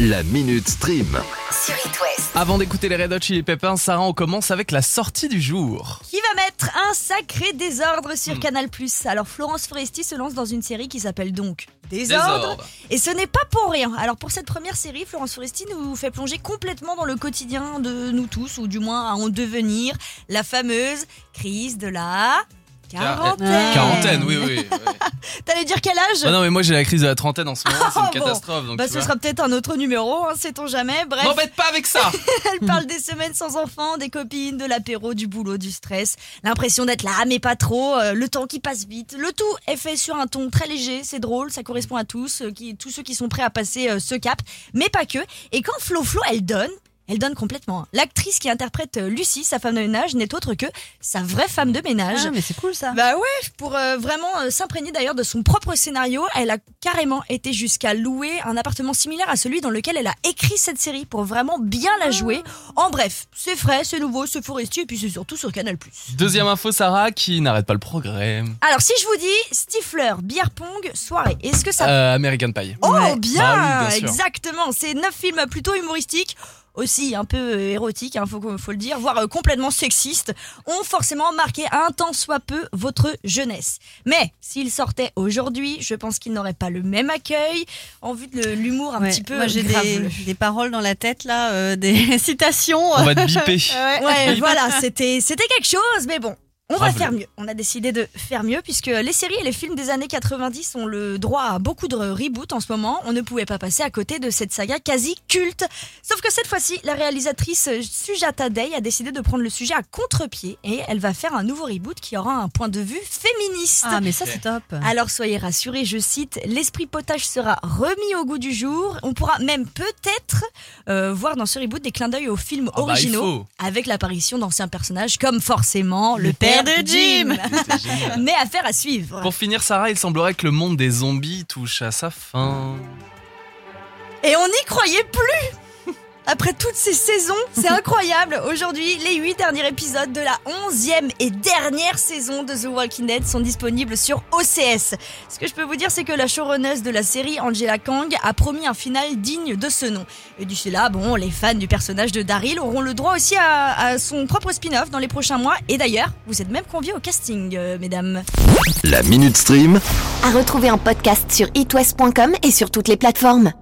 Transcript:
La Minute Stream. sur West. Avant d'écouter les Red Hot Chili Peppers, Sarah, on commence avec la sortie du jour. Qui va mettre un sacré désordre sur Hmm. Canal+. Alors Florence Foresti se lance dans une série qui s'appelle donc Désordre. Désordre. Et ce n'est pas pour rien. Alors pour cette première série, Florence Foresti nous fait plonger complètement dans le quotidien de nous tous, ou du moins à en devenir la fameuse crise de la quarantaine. Quarantaine, oui, oui. oui. T'allais dire quel âge? Bah non, mais moi j'ai la crise de la trentaine en ce moment, c'est une bon. catastrophe. Donc Bah ce vois. sera peut-être un autre numéro, hein, sait-on jamais. Bref, M'embête pas avec ça Elle parle des semaines sans enfants, des copines, de l'apéro, du boulot, du stress, l'impression d'être là, mais pas trop, euh, le temps qui passe vite. Le tout est fait sur un ton très léger, c'est drôle, ça correspond à tous, euh, qui, tous ceux qui sont prêts à passer euh, ce cap, mais pas que. Et quand Flo Flo, elle donne, elle donne complètement. hein. L'actrice qui interprète euh, Lucie, sa femme de ménage, n'est autre que sa vraie femme de ménage. Ah, mais c'est cool ça. Bah ouais, pour euh, vraiment euh, s'imprégner d'ailleurs de son propre scénario, elle a carrément été jusqu'à louer un appartement similaire à celui dans lequel elle a écrit cette série pour vraiment bien la jouer. En bref, c'est frais, c'est nouveau, c'est forestier et puis c'est surtout sur Canal+. Deuxième info, Sarah, qui n'arrête pas le progrès. Alors si je vous dis Stifler, bière pong, soirée, est-ce que ça... Euh, American Pie. oh ouais. bien, Bah oui, bien exactement, c'est neuf films plutôt humoristiques. Aussi un peu euh, érotiques, il faut, faut le dire, voire euh, complètement sexistes, ont forcément marqué un tant soit peu votre jeunesse. Mais s'ils sortaient aujourd'hui, je pense qu'ils n'auraient pas le même accueil, en vue de l'humour un Ouais. petit peu Moi j'ai des, graveleux. des paroles dans la tête là, euh, des citations. On va te biper. Ouais, voilà, c'était c'était quelque chose, mais bon. On va faire mieux. On a décidé de faire mieux puisque les séries et les films des années 90 ont le droit à beaucoup de reboots en ce moment. On ne pouvait pas passer à côté de cette saga quasi culte. Sauf que cette fois-ci, la réalisatrice Sujata Day a décidé de prendre le sujet à contre-pied et elle va faire un nouveau reboot qui aura un point de vue féministe. Ah mais ça c'est top. Alors soyez rassurés, je cite, l'esprit potage sera remis au goût du jour. On pourra même peut-être euh, voir dans ce reboot des clins d'œil aux films Ah bah, originaux avec l'apparition d'anciens personnages comme forcément le, Le père, de Jim. Mais affaire à suivre. Pour finir, Sarah, il semblerait que le monde des zombies touche à sa fin. Et on n'y croyait plus Après toutes ces saisons, c'est incroyable. Aujourd'hui, les 8 derniers épisodes de la 11e et dernière saison de The Walking Dead sont disponibles sur OCS. Ce que je peux vous dire, c'est que la showrunneuse de la série, Angela Kang, a promis un final digne de ce nom. Et d'ici là, bon, les fans du personnage de Daryl auront le droit aussi à, à son propre spin-off dans les prochains mois. Et d'ailleurs, vous êtes même conviés au casting, euh, mesdames. La Minute Stream. À retrouver en podcast sur itwest.com et sur toutes les plateformes.